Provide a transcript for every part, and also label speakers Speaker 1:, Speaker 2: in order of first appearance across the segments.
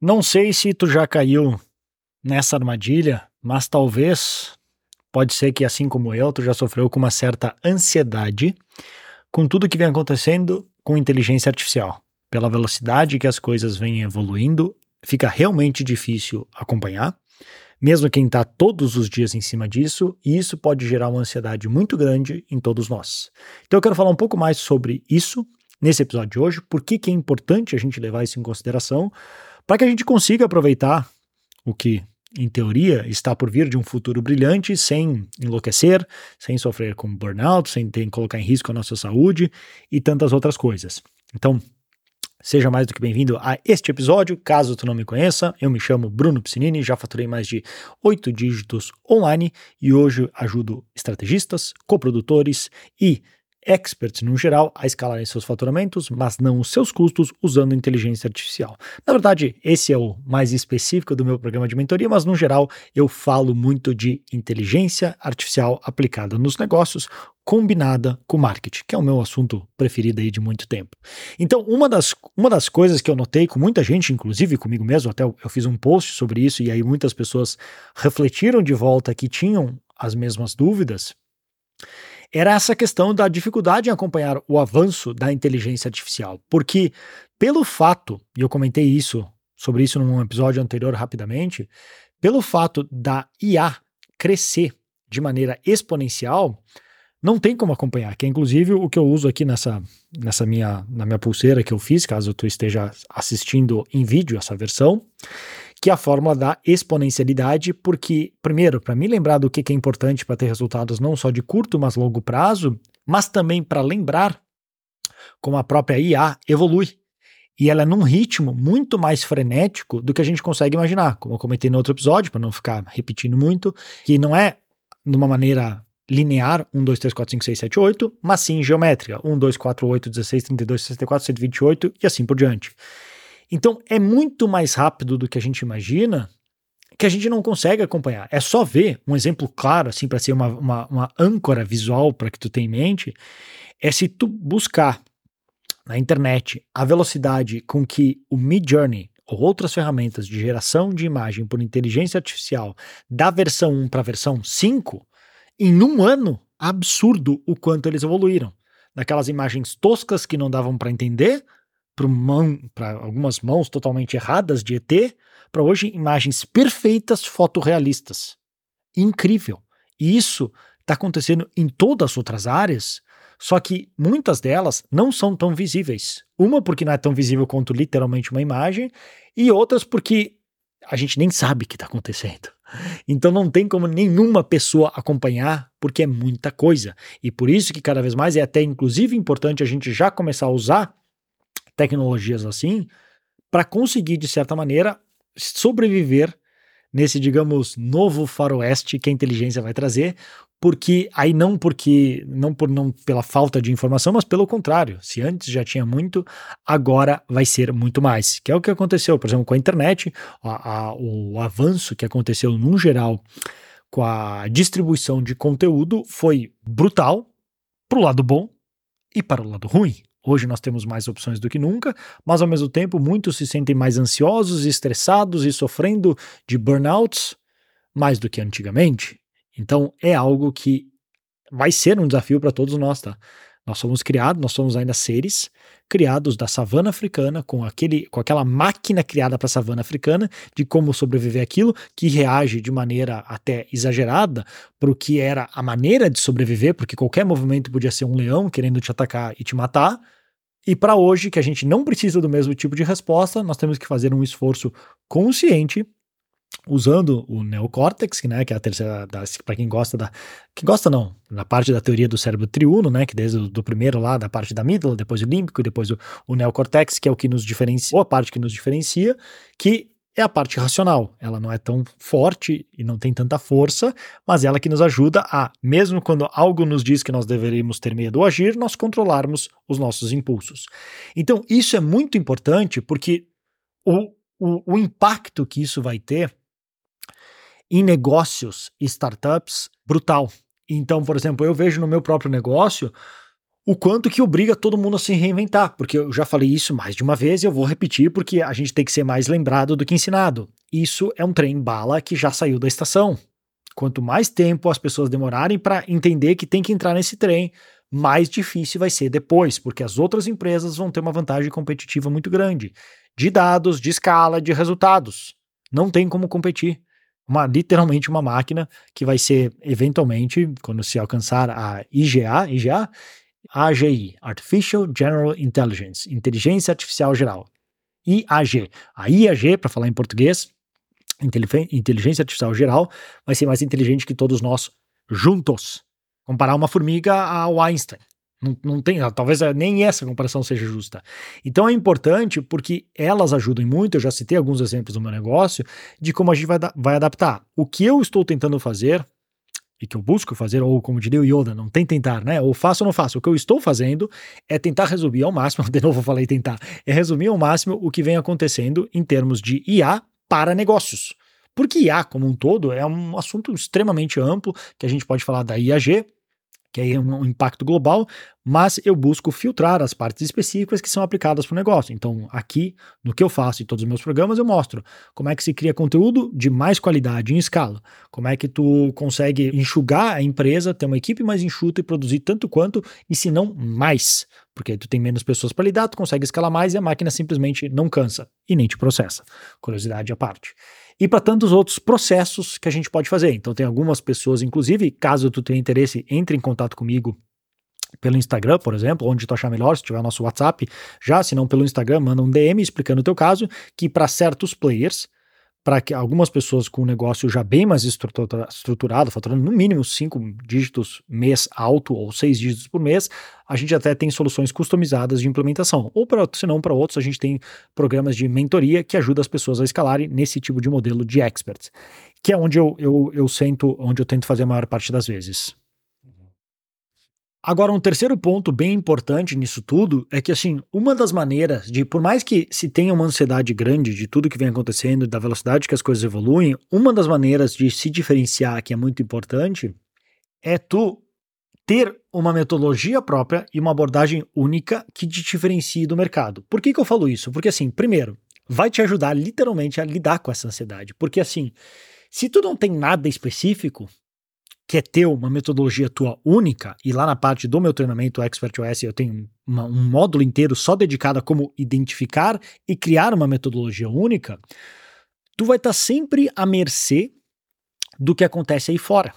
Speaker 1: Não sei se tu já caiu nessa armadilha, mas talvez pode ser que assim como eu, tu já sofreu com uma certa ansiedade com tudo que vem acontecendo com inteligência artificial. Pela velocidade que as coisas vêm evoluindo, fica realmente difícil acompanhar, mesmo quem está todos os dias em cima disso, e isso pode gerar uma ansiedade muito grande em todos nós. Então eu quero falar um pouco mais sobre isso nesse episódio de hoje, por que, é importante a gente levar isso em consideração, para que a gente consiga aproveitar o que, em teoria, está por vir de um futuro brilhante sem enlouquecer, sem sofrer com burnout, sem ter, colocar em risco a nossa saúde e tantas outras coisas. Então, Seja mais do que bem-vindo a este episódio. Caso tu não me conheça, eu me chamo Bruno Piscinini, já faturei mais de oito dígitos online e hoje ajudo estrategistas, coprodutores e experts no geral a escalarem seus faturamentos, mas não os seus custos usando inteligência artificial. Na verdade, esse é o mais específico do meu programa de mentoria, mas no geral eu falo muito de inteligência artificial aplicada nos negócios, combinada com marketing, que é o meu assunto preferido aí de muito tempo. Então, uma das, uma das coisas que eu notei com muita gente, inclusive comigo mesmo, até eu, eu fiz um post sobre isso e aí muitas pessoas refletiram de volta que tinham as mesmas dúvidas, era essa questão da dificuldade em acompanhar o avanço da inteligência artificial. Porque, pelo fato, e eu comentei isso sobre isso num episódio anterior rapidamente, pelo fato da IA crescer de maneira exponencial, não tem como acompanhar, que é inclusive o que eu uso aqui nessa, nessa minha, na minha pulseira que eu fiz, caso tu esteja assistindo em vídeo essa versão, que é a fórmula da exponencialidade, porque, primeiro, para me lembrar do que é importante para ter resultados não só de curto, mas longo prazo, mas também para lembrar como a própria IA evolui. E ela é num ritmo muito mais frenético do que a gente consegue imaginar, como eu comentei no outro episódio, para não ficar repetindo muito, que não é de uma maneira linear 1, 2, 3, 4, 5, 6, 7, 8, mas sim geométrica 1, 2, 4, 8, 16, 32, 64, 128 e assim por diante. Então é muito mais rápido do que a gente imagina que a gente não consegue acompanhar. É só ver um exemplo claro, assim, para ser uma, uma, uma âncora visual para que tu tenha em mente, é se tu buscar na internet a velocidade com que o Mid Journey ou outras ferramentas de geração de imagem por inteligência artificial da versão 1 para a versão 5, em um ano, absurdo o quanto eles evoluíram. Daquelas imagens toscas que não davam para entender, para algumas mãos totalmente erradas de ET, para hoje imagens perfeitas fotorrealistas. Incrível. E isso está acontecendo em todas as outras áreas, só que muitas delas não são tão visíveis. Uma porque não é tão visível quanto literalmente uma imagem, e outras porque a gente nem sabe o que está acontecendo. Então não tem como nenhuma pessoa acompanhar, porque é muita coisa. E por isso que cada vez mais é até inclusive importante a gente já começar a usar tecnologias assim, para conseguir, de certa maneira, sobreviver nesse, digamos, novo faroeste que a inteligência vai trazer, porque aí não porque não por não pela falta de informação, mas pelo contrário, se antes já tinha muito, agora vai ser muito mais, que é o que aconteceu, por exemplo, com a internet, a, a, o avanço que aconteceu num geral com a distribuição de conteúdo foi brutal para o lado bom e para o lado ruim. Hoje nós temos mais opções do que nunca, mas ao mesmo tempo muitos se sentem mais ansiosos, estressados e sofrendo de burnouts mais do que antigamente. Então é algo que vai ser um desafio para todos nós, tá? Nós somos criados, nós somos ainda seres criados da savana africana, com, aquele, com aquela máquina criada para a savana africana, de como sobreviver aquilo, que reage de maneira até exagerada para o que era a maneira de sobreviver, porque qualquer movimento podia ser um leão querendo te atacar e te matar. E para hoje, que a gente não precisa do mesmo tipo de resposta, nós temos que fazer um esforço consciente usando o neocórtex, né, que é a terceira, para quem gosta da, quem gosta não, na parte da teoria do cérebro triuno, né, que desde o do primeiro lá, da parte da amígdala, depois o límbico, depois o, o neocórtex, que é o que nos diferencia, ou a parte que nos diferencia, que é a parte racional. Ela não é tão forte e não tem tanta força, mas ela que nos ajuda a, mesmo quando algo nos diz que nós deveríamos ter medo ou agir, nós controlarmos os nossos impulsos. Então, isso é muito importante porque o, o, o impacto que isso vai ter em negócios e startups brutal. Então, por exemplo, eu vejo no meu próprio negócio o quanto que obriga todo mundo a se reinventar, porque eu já falei isso mais de uma vez e eu vou repetir porque a gente tem que ser mais lembrado do que ensinado. Isso é um trem bala que já saiu da estação. Quanto mais tempo as pessoas demorarem para entender que tem que entrar nesse trem, mais difícil vai ser depois, porque as outras empresas vão ter uma vantagem competitiva muito grande de dados, de escala, de resultados. Não tem como competir. Uma, literalmente uma máquina que vai ser eventualmente, quando se alcançar a IGA, IGA, AGI, Artificial General Intelligence, Inteligência Artificial Geral. IAG. A IAG, para falar em português, Inteligência Artificial Geral, vai ser mais inteligente que todos nós juntos. Comparar uma formiga ao Einstein. Não, não tem, talvez nem essa comparação seja justa. Então é importante porque elas ajudam muito. Eu já citei alguns exemplos do meu negócio de como a gente vai, vai adaptar. O que eu estou tentando fazer e que eu busco fazer, ou como diria o Yoda, não tem tentar, né? Ou faço ou não faço. O que eu estou fazendo é tentar resumir ao máximo, de novo eu falei tentar, é resumir ao máximo o que vem acontecendo em termos de IA para negócios. Porque IA, como um todo, é um assunto extremamente amplo, que a gente pode falar da IAG, que aí é um impacto global, mas eu busco filtrar as partes específicas que são aplicadas para o negócio. Então, aqui, no que eu faço em todos os meus programas, eu mostro como é que se cria conteúdo de mais qualidade em escala, como é que tu consegue enxugar a empresa, ter uma equipe mais enxuta e produzir tanto quanto, e se não mais, porque tu tem menos pessoas para lidar, tu consegue escalar mais e a máquina simplesmente não cansa e nem te processa. Curiosidade à parte e para tantos outros processos que a gente pode fazer. Então tem algumas pessoas, inclusive, caso tu tenha interesse, entre em contato comigo pelo Instagram, por exemplo, onde tu achar melhor, se tiver nosso WhatsApp, já, se não pelo Instagram, manda um DM explicando o teu caso, que para certos players, para que algumas pessoas com um negócio já bem mais estruturado, faturando no mínimo cinco dígitos mês alto ou seis dígitos por mês, a gente até tem soluções customizadas de implementação. Ou para se não para outros, a gente tem programas de mentoria que ajudam as pessoas a escalarem nesse tipo de modelo de experts, que é onde eu, eu, eu sento, onde eu tento fazer a maior parte das vezes. Agora, um terceiro ponto bem importante nisso tudo é que, assim, uma das maneiras de, por mais que se tenha uma ansiedade grande de tudo que vem acontecendo, da velocidade que as coisas evoluem, uma das maneiras de se diferenciar, que é muito importante, é tu ter uma metodologia própria e uma abordagem única que te diferencie do mercado. Por que, que eu falo isso? Porque, assim, primeiro, vai te ajudar literalmente a lidar com essa ansiedade. Porque, assim, se tu não tem nada específico, que é ter uma metodologia tua única, e lá na parte do meu treinamento Expert OS eu tenho uma, um módulo inteiro só dedicado a como identificar e criar uma metodologia única, tu vai estar tá sempre à mercê do que acontece aí fora.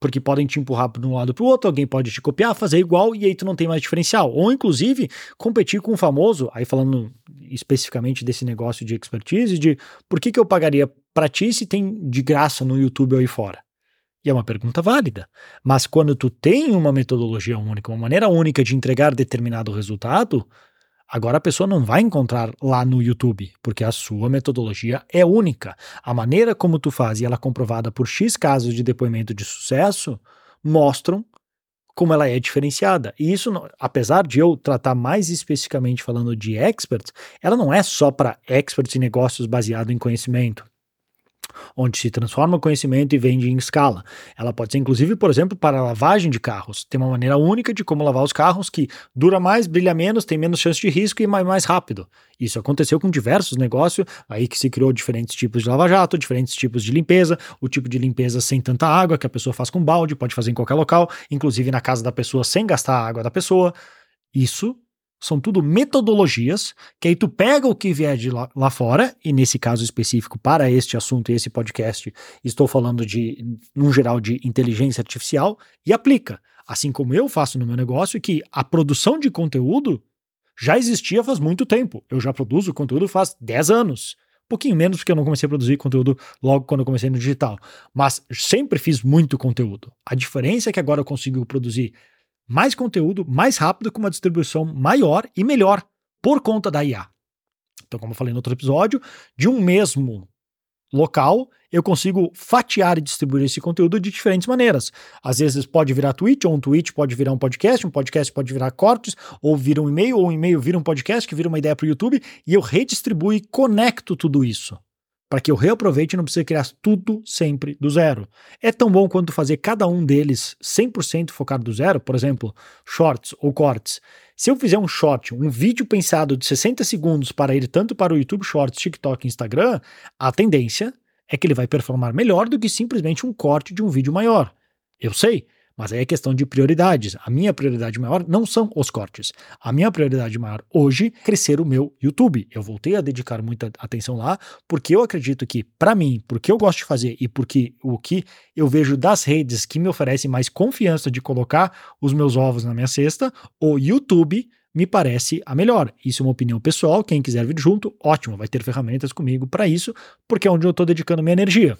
Speaker 1: Porque podem te empurrar para um lado para o outro, alguém pode te copiar, fazer igual e aí tu não tem mais diferencial. Ou inclusive competir com o famoso, aí falando especificamente desse negócio de expertise, de por que, que eu pagaria para ti se tem de graça no YouTube aí fora? E é uma pergunta válida. Mas quando tu tem uma metodologia única, uma maneira única de entregar determinado resultado, agora a pessoa não vai encontrar lá no YouTube, porque a sua metodologia é única. A maneira como tu faz e ela é comprovada por X casos de depoimento de sucesso mostram como ela é diferenciada. E isso, apesar de eu tratar mais especificamente falando de experts, ela não é só para experts e negócios baseado em conhecimento onde se transforma conhecimento e vende em escala. Ela pode ser, inclusive, por exemplo, para lavagem de carros. Tem uma maneira única de como lavar os carros que dura mais, brilha menos, tem menos chance de risco e mais, mais rápido. Isso aconteceu com diversos negócios, aí que se criou diferentes tipos de lava-jato, diferentes tipos de limpeza, o tipo de limpeza sem tanta água, que a pessoa faz com balde, pode fazer em qualquer local, inclusive na casa da pessoa sem gastar a água da pessoa. Isso são tudo metodologias que aí tu pega o que vier de lá, lá, fora, e nesse caso específico para este assunto e esse podcast, estou falando de, num geral, de inteligência artificial, e aplica. Assim como eu faço no meu negócio, que a produção de conteúdo já existia faz muito tempo. Eu já produzo conteúdo faz 10 anos. Um pouquinho menos porque eu não comecei a produzir conteúdo logo quando eu comecei no digital. Mas sempre fiz muito conteúdo. A diferença é que agora eu consigo produzir mais conteúdo, mais rápido, com uma distribuição maior e melhor por conta da IA. Então, como eu falei no outro episódio, de um mesmo local, eu consigo fatiar e distribuir esse conteúdo de diferentes maneiras. Às vezes pode virar tweet, ou um tweet pode virar um podcast, um podcast pode virar cortes, ou vira um e-mail, ou um e-mail vira um podcast, que vira uma ideia para o YouTube, e eu redistribuo e conecto tudo isso para que eu reaproveite e não precise criar tudo sempre do zero. É tão bom quanto fazer cada um deles 100% focado do zero, por exemplo, shorts ou cortes. Se eu fizer um short, um vídeo pensado de 60 segundos para ir tanto para o YouTube Shorts, TikTok e Instagram, a tendência é que ele vai performar melhor do que simplesmente um corte de um vídeo maior. Eu sei, mas aí é questão de prioridades. A minha prioridade maior não são os cortes. A minha prioridade maior hoje é crescer o meu YouTube. Eu voltei a dedicar muita atenção lá porque eu acredito que, para mim, porque eu gosto de fazer e porque o que eu vejo das redes que me oferecem mais confiança de colocar os meus ovos na minha cesta, o YouTube me parece a melhor. Isso é uma opinião pessoal. Quem quiser vir junto, ótimo, vai ter ferramentas comigo para isso, porque é onde eu estou dedicando minha energia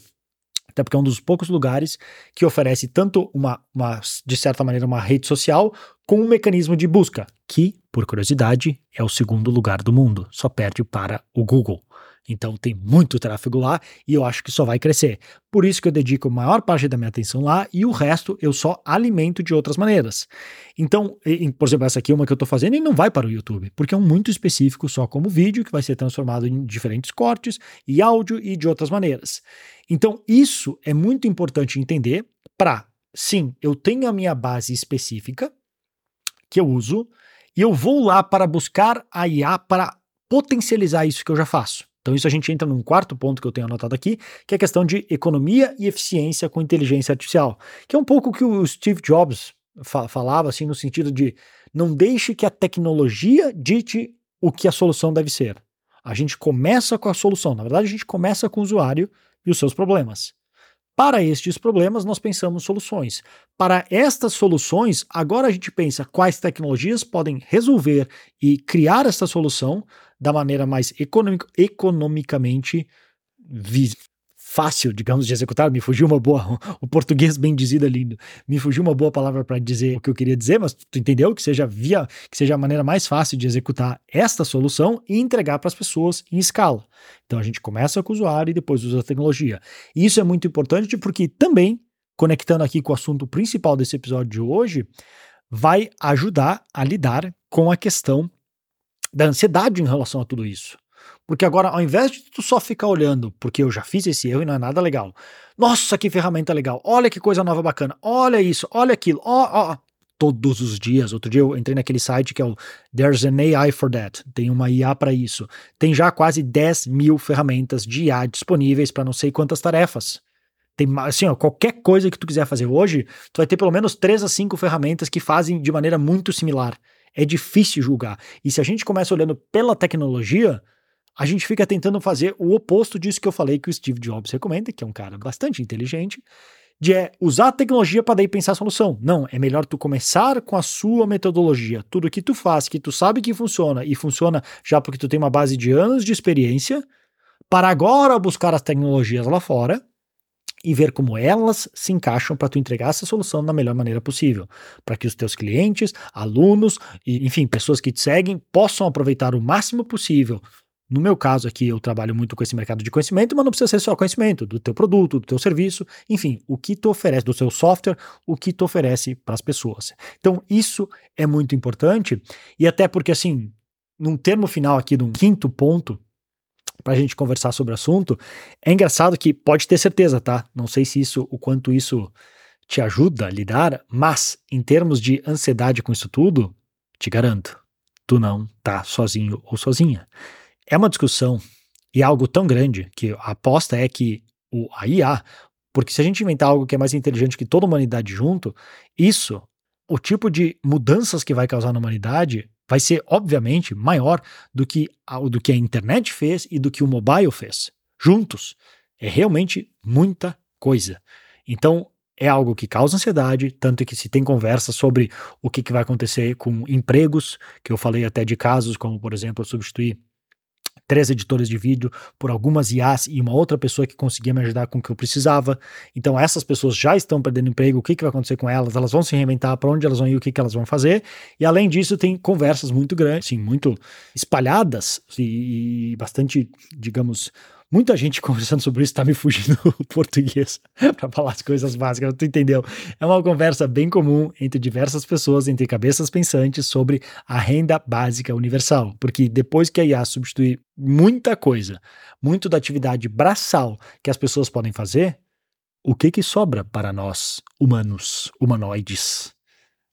Speaker 1: até porque é um dos poucos lugares que oferece tanto uma, uma, de certa maneira, uma rede social, com um mecanismo de busca, que, por curiosidade, é o segundo lugar do mundo, só perde para o Google. Então tem muito tráfego lá e eu acho que só vai crescer. Por isso que eu dedico a maior parte da minha atenção lá e o resto eu só alimento de outras maneiras. Então, por exemplo, essa aqui é uma que eu estou fazendo e não vai para o YouTube, porque é um muito específico só como vídeo que vai ser transformado em diferentes cortes e áudio e de outras maneiras. Então, isso é muito importante entender para, sim, eu tenho a minha base específica que eu uso e eu vou lá para buscar a IA para potencializar isso que eu já faço. Então, isso a gente entra num quarto ponto que eu tenho anotado aqui, que é a questão de economia e eficiência com inteligência artificial, que é um pouco o que o Steve Jobs fa falava, assim, no sentido de não deixe que a tecnologia dite o que a solução deve ser. A gente começa com a solução, na verdade, a gente começa com o usuário e os seus problemas. Para estes problemas, nós pensamos soluções. Para estas soluções, agora a gente pensa quais tecnologias podem resolver e criar essa solução da maneira mais economic, economicamente fácil, digamos, de executar. Me fugiu uma boa, o português bem dizido é lindo. Me fugiu uma boa palavra para dizer o que eu queria dizer, mas tu entendeu que seja via, que seja a maneira mais fácil de executar esta solução e entregar para as pessoas em escala. Então a gente começa com o usuário e depois usa a tecnologia. E isso é muito importante porque também, conectando aqui com o assunto principal desse episódio de hoje, vai ajudar a lidar com a questão da ansiedade em relação a tudo isso. Porque agora, ao invés de tu só ficar olhando, porque eu já fiz esse erro e não é nada legal. Nossa, que ferramenta legal. Olha que coisa nova bacana. Olha isso, olha aquilo. Ó, ó, todos os dias. Outro dia eu entrei naquele site que é o There's an AI for that. Tem uma IA para isso. Tem já quase 10 mil ferramentas de IA disponíveis para não sei quantas tarefas. Tem assim, ó, qualquer coisa que tu quiser fazer hoje, tu vai ter pelo menos 3 a 5 ferramentas que fazem de maneira muito similar. É difícil julgar. E se a gente começa olhando pela tecnologia, a gente fica tentando fazer o oposto disso que eu falei que o Steve Jobs recomenda, que é um cara bastante inteligente, de é usar a tecnologia para daí pensar a solução. Não, é melhor tu começar com a sua metodologia. Tudo que tu faz, que tu sabe que funciona e funciona já porque tu tem uma base de anos de experiência, para agora buscar as tecnologias lá fora e ver como elas se encaixam para tu entregar essa solução da melhor maneira possível, para que os teus clientes, alunos e, enfim, pessoas que te seguem possam aproveitar o máximo possível. No meu caso aqui, eu trabalho muito com esse mercado de conhecimento, mas não precisa ser só conhecimento do teu produto, do teu serviço, enfim, o que tu oferece, do seu software, o que tu oferece para as pessoas. Então, isso é muito importante, e até porque, assim, num termo final aqui, num quinto ponto, para a gente conversar sobre o assunto. É engraçado que pode ter certeza, tá? Não sei se isso, o quanto isso te ajuda a lidar, mas em termos de ansiedade com isso tudo, te garanto, tu não tá sozinho ou sozinha. É uma discussão e é algo tão grande que a aposta é que o a IA, porque se a gente inventar algo que é mais inteligente que toda a humanidade junto, isso, o tipo de mudanças que vai causar na humanidade vai ser, obviamente, maior do que, a, do que a internet fez e do que o mobile fez. Juntos. É realmente muita coisa. Então, é algo que causa ansiedade, tanto que se tem conversa sobre o que, que vai acontecer com empregos, que eu falei até de casos como, por exemplo, substituir três editores de vídeo por algumas IAs e uma outra pessoa que conseguia me ajudar com o que eu precisava. Então essas pessoas já estão perdendo emprego, o que, que vai acontecer com elas? Elas vão se reinventar, para onde elas vão ir, o que, que elas vão fazer. E além disso, tem conversas muito grandes, assim, muito espalhadas e bastante, digamos, Muita gente conversando sobre isso está me fugindo o português para falar as coisas básicas, tu entendeu? É uma conversa bem comum entre diversas pessoas, entre cabeças pensantes sobre a renda básica universal, porque depois que a IA substituir muita coisa, muito da atividade braçal que as pessoas podem fazer, o que que sobra para nós, humanos, humanoides?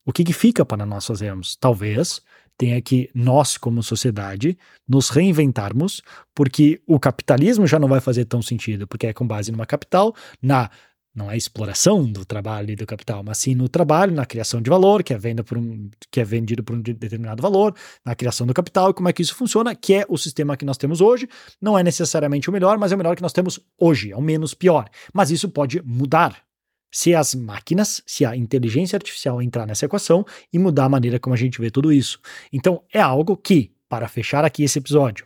Speaker 1: O que que fica para nós fazermos? Talvez tenha que nós, como sociedade, nos reinventarmos, porque o capitalismo já não vai fazer tão sentido, porque é com base numa capital, na não é exploração do trabalho e do capital, mas sim no trabalho, na criação de valor, que é, venda por um, que é vendido por um determinado valor, na criação do capital e como é que isso funciona, que é o sistema que nós temos hoje. Não é necessariamente o melhor, mas é o melhor que nós temos hoje, é o menos pior. Mas isso pode mudar se as máquinas, se a inteligência artificial entrar nessa equação e mudar a maneira como a gente vê tudo isso. Então, é algo que, para fechar aqui esse episódio,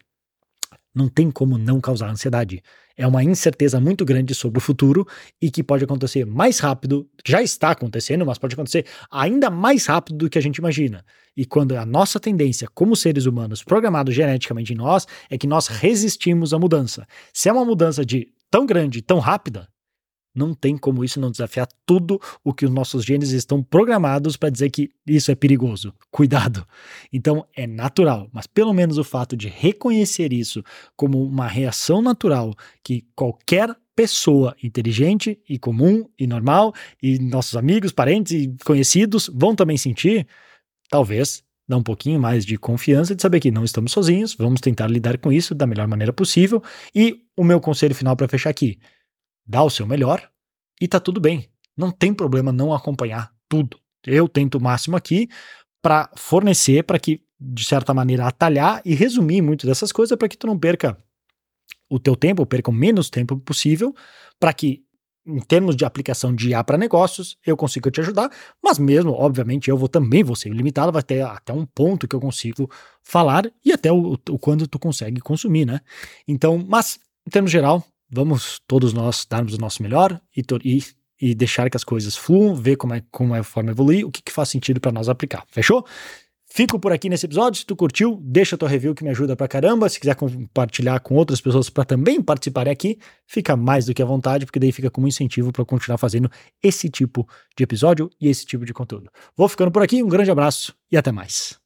Speaker 1: não tem como não causar ansiedade. É uma incerteza muito grande sobre o futuro e que pode acontecer mais rápido, já está acontecendo, mas pode acontecer ainda mais rápido do que a gente imagina. E quando a nossa tendência, como seres humanos programados geneticamente em nós, é que nós resistimos à mudança. Se é uma mudança de tão grande, tão rápida, não tem como isso não desafiar tudo o que os nossos genes estão programados para dizer que isso é perigoso. Cuidado. Então é natural, mas pelo menos o fato de reconhecer isso como uma reação natural que qualquer pessoa inteligente e comum e normal e nossos amigos, parentes e conhecidos vão também sentir, talvez dá um pouquinho mais de confiança de saber que não estamos sozinhos, vamos tentar lidar com isso da melhor maneira possível. E o meu conselho final para fechar aqui: dá o seu melhor e tá tudo bem. Não tem problema não acompanhar tudo. Eu tento o máximo aqui para fornecer, para que, de certa maneira, atalhar e resumir muito dessas coisas para que tu não perca o teu tempo, perca o menos tempo possível, para que, em termos de aplicação de IA para negócios, eu consiga te ajudar, mas mesmo, obviamente, eu vou também vou ser limitado, vai ter até um ponto que eu consigo falar e até o, o quando tu consegue consumir, né? Então, mas, em termos geral, vamos todos nós darmos o nosso melhor e, e, e deixar que as coisas fluam, ver como é, como é a forma evoluir, o que, que faz sentido para nós aplicar. Fechou? Fico por aqui nesse episódio. Se tu curtiu, deixa tua review que me ajuda pra caramba. Se quiser compartilhar com outras pessoas para também participarem aqui, fica mais do que à vontade, porque daí fica como incentivo para continuar fazendo esse tipo de episódio e esse tipo de conteúdo. Vou ficando por aqui, um grande abraço e até mais.